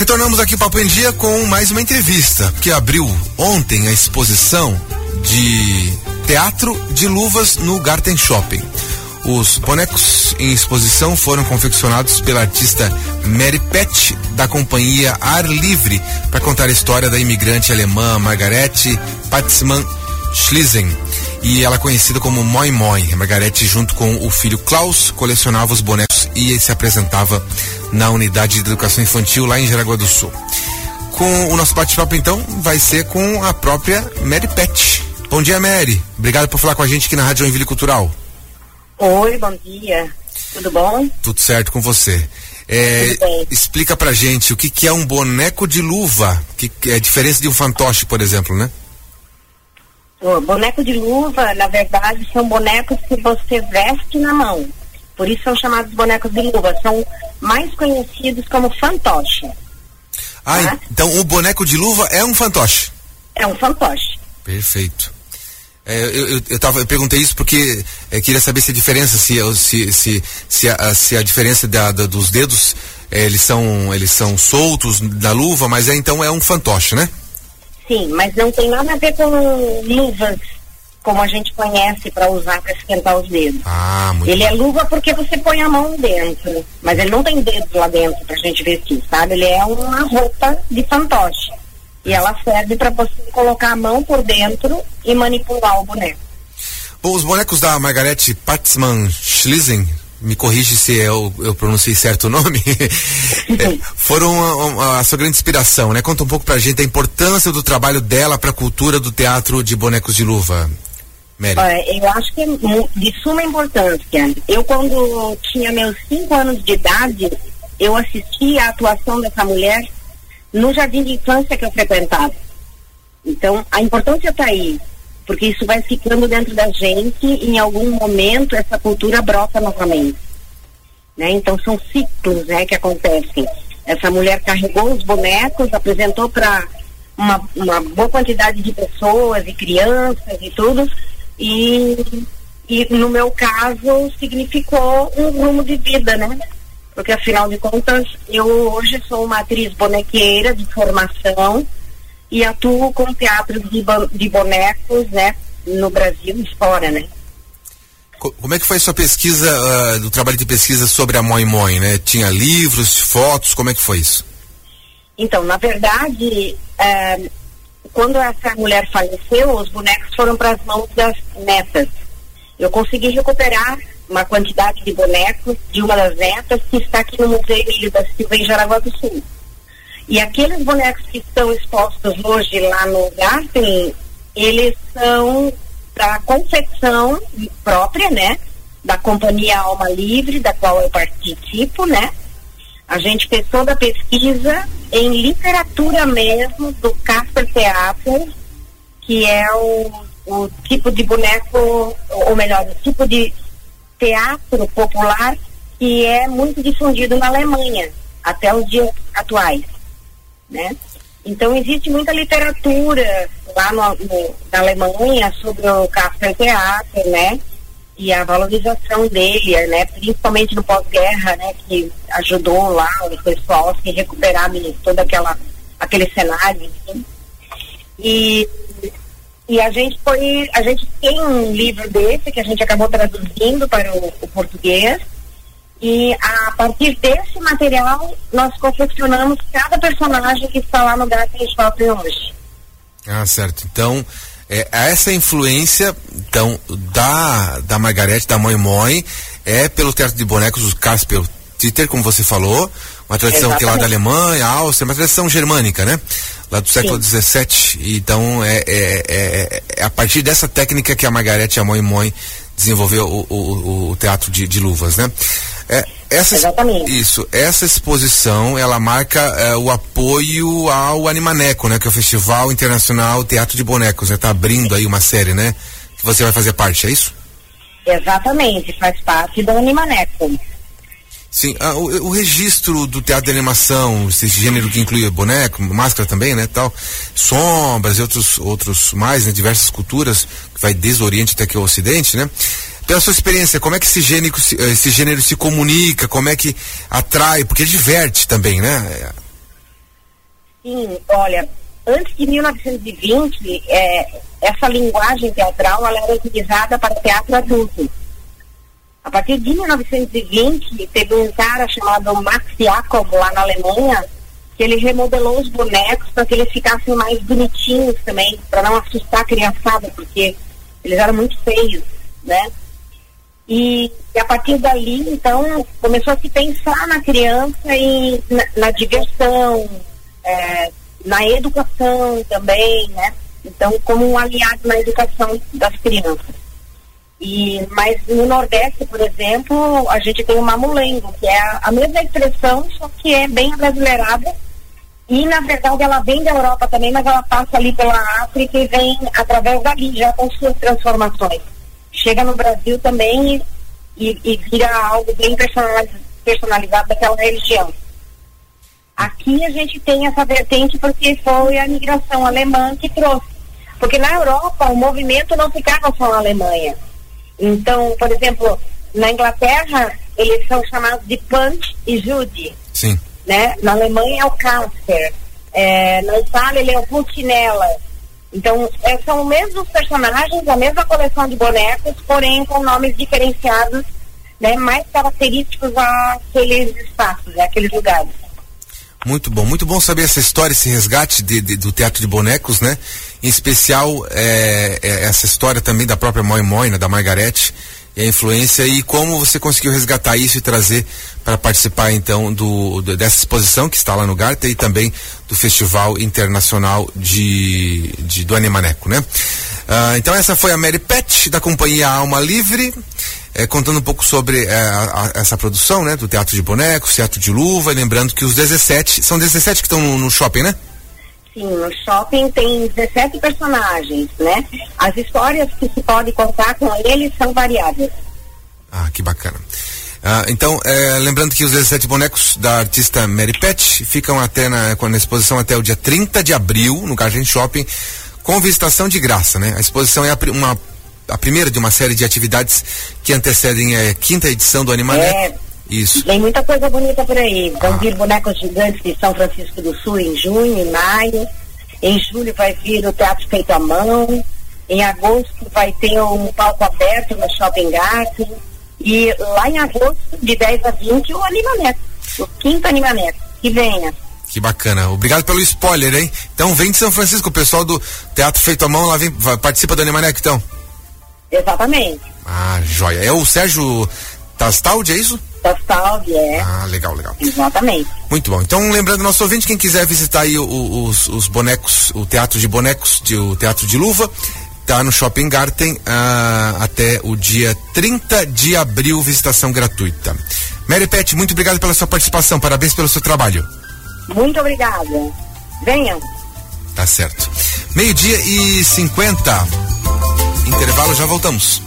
Retornamos aqui Papo em Dia com mais uma entrevista que abriu ontem a exposição de teatro de luvas no Garten Shopping. Os bonecos em exposição foram confeccionados pela artista Mary Pet, da companhia Ar Livre, para contar a história da imigrante alemã Margarete Patzmann Schliessen. E ela é conhecida como Moi Moi. Margarete, junto com o filho Klaus, colecionava os bonecos e se apresentava na unidade de educação infantil lá em Jaraguá do Sul. Com o nosso bate-papo, então, vai ser com a própria Mary Pet. Bom dia, Mary. Obrigado por falar com a gente aqui na Rádio Joinville Cultural. Oi, bom dia. Tudo bom? Tudo certo com você. É, explica pra gente o que, que é um boneco de luva, que, que é a diferença de um fantoche, por exemplo, né? O boneco de luva, na verdade, são bonecos que você veste na mão. Por isso são chamados bonecos de luva. São mais conhecidos como fantoche. Ah, tá? então o boneco de luva é um fantoche? É um fantoche. Perfeito. É, eu, eu, eu, tava, eu perguntei isso porque é, queria saber se a diferença, se, se, se, se, a, se a diferença da, da, dos dedos, é, eles, são, eles são soltos da luva, mas é então é um fantoche, né? Sim, mas não tem nada a ver com luvas como a gente conhece para usar para esquentar os dedos. Ah, muito ele é luva porque você põe a mão dentro, mas ele não tem dedos lá dentro para a gente vestir, sabe? Ele é uma roupa de fantoche. E ela serve para você colocar a mão por dentro e manipular o boneco. Bom, os bonecos da Margarete Patzmann Schliessen, me corrige se eu, eu pronunciei certo o nome, é, foram a, a, a, sua grande inspiração, né? Conta um pouco pra gente a importância do trabalho dela para a cultura do teatro de bonecos de luva. Mary. eu acho que é de suma importância. Eu, quando tinha meus cinco anos de idade, eu assisti a atuação dessa mulher no jardim de infância que eu frequentava. Então, a importância está aí, porque isso vai ficando dentro da gente e em algum momento essa cultura brota novamente. Né? Então, são ciclos né, que acontecem. Essa mulher carregou os bonecos, apresentou para uma, uma boa quantidade de pessoas e crianças e tudo, e, e no meu caso significou um rumo de vida, né? porque afinal de contas eu hoje sou uma atriz bonequeira de formação e atuo com teatro de, de bonecos, né, no Brasil e fora, né. Como é que foi sua pesquisa, uh, do trabalho de pesquisa sobre a Moi Moi, né? Tinha livros, fotos, como é que foi isso? Então, na verdade, uh, quando essa mulher faleceu, os bonecos foram para as mãos das netas. Eu consegui recuperar uma quantidade de bonecos de uma das netas que está aqui no Museu Emílio da Silva em Jaraguá do Sul. E aqueles bonecos que estão expostos hoje lá no Garten, eles são da confecção própria, né? Da companhia Alma Livre, da qual eu participo, né? A gente fez toda a pesquisa em literatura mesmo do Casper Theater, que é o, o tipo de boneco, ou melhor, o tipo de teatro popular que é muito difundido na Alemanha até os dias atuais, né? Então existe muita literatura lá no, no, na Alemanha sobre o Kasper Theater, né? E a valorização dele, né? Principalmente no pós-guerra, né? Que ajudou lá o pessoal a se recuperar de todo aquela, aquele cenário, enfim. E e a gente foi, a gente tem um livro desse que a gente acabou traduzindo para o, o português. E a partir desse material, nós confeccionamos cada personagem que está lá no Garten Shopping hoje. Ah, certo. Então, é, essa influência então da, da Margarete, da Mãe Mãe, é pelo teatro de bonecos, o Casper Titter, como você falou, uma tradição que é lá da Alemanha, Áustria, uma tradição germânica, né? Lá do século XVII. Então é, é, é, é, a partir dessa técnica que a Margarete Amon Mãe desenvolveu o, o, o, teatro de, de luvas, né? É, essa, Exatamente. Isso, essa exposição, ela marca é, o apoio ao Animaneco, né? Que é o Festival Internacional Teatro de Bonecos, né? Tá abrindo aí uma série, né? Que você vai fazer parte, é isso? Exatamente, faz parte do Animaneco. Sim, ah, o, o, registro do teatro de animação, esse gênero que inclui boneco, máscara também, né, tal, sombras e outros, outros mais, né, diversas culturas, que vai desde o Oriente até aqui o Ocidente, né? Pela sua experiência, como é que esse gênero, esse gênero se comunica, como é que atrai, porque diverte também, né? Sim, olha, antes de 1920, é, essa linguagem teatral ela era utilizada para teatro adulto. A partir de 1920, teve um cara chamado Max Jacob lá na Alemanha, que ele remodelou os bonecos para que eles ficassem mais bonitinhos também, para não assustar a criançada, porque eles eram muito feios, né? E, e, a partir dali, então, começou a se pensar na criança e na, na diversão, é, na educação também, né? Então, como um aliado na educação das crianças. E, mas no Nordeste, por exemplo, a gente tem o mamulengo, que é a, a mesma expressão, só que é bem brasileirada. E, na verdade, ela vem da Europa também, mas ela passa ali pela África e vem através dali, já com suas transformações. Chega no Brasil também e, e vira algo bem personalizado daquela região. Aqui a gente tem essa vertente porque foi a migração alemã que trouxe. Porque na Europa o movimento não ficava só na Alemanha. Então, por exemplo, na Inglaterra eles são chamados de Punch e Judy. Sim. Né? Na Alemanha é o Casper. É, na Itália ele é o Pulcinella. Então, é, são os mesmos personagens, a mesma coleção de bonecos, porém com nomes diferenciados, né, mais característicos àqueles espaços, àqueles lugares. Muito bom, muito bom saber essa história, esse resgate de, de, do teatro de bonecos, né? Em especial é, é, essa história também da própria Moi Moina, da Margarete, e a influência e como você conseguiu resgatar isso e trazer para participar então do, do, dessa exposição que está lá no Garta e também do Festival Internacional de, de do Animaneco, né? Ah, então essa foi a Mary Pet da companhia Alma Livre é, contando um pouco sobre é, a, a, essa produção, né? Do Teatro de Bonecos, Teatro de Luva, lembrando que os 17, são 17 que estão no, no, shopping, né? Sim, no shopping tem 17 personagens, né? As histórias que se pode contar com eles são variadas. Ah, que bacana. Ah, então, é, lembrando que os 17 bonecos da artista Mary Pet ficam até na, na exposição até o dia 30 de abril, no Garden Shopping, com visitação de graça, né? A exposição é a, uma a primeira de uma série de atividades que antecedem a quinta edição do Animané. É, Isso. Tem muita coisa bonita por aí. Vão ah. vir bonecos gigantes de São Francisco do Sul em junho, em maio. Em julho vai vir o Teatro Feito à Mão. Em agosto vai ter um palco aberto no Shopping Garden. E lá em agosto, de 10 a 20, o Animané. O quinto Animané. Que venha. Que bacana. Obrigado pelo spoiler, hein? Então vem de São Francisco, o pessoal do Teatro Feito à Mão lá vem, vai, participa do Animaneco, então. Exatamente. Ah, joia. É o Sérgio Tastaldi, é isso? Tastaldi, é. Ah, legal, legal. Exatamente. Muito bom. Então, lembrando nosso ouvinte, quem quiser visitar aí os, os bonecos, o Teatro de Bonecos, de, o Teatro de Luva, tá no Shopping Garten ah, até o dia 30 de abril, visitação gratuita. Mary Pet, muito obrigado pela sua participação, parabéns pelo seu trabalho. Muito obrigada. Venham. Tá certo. Meio-dia e 50. Intervalo, já voltamos.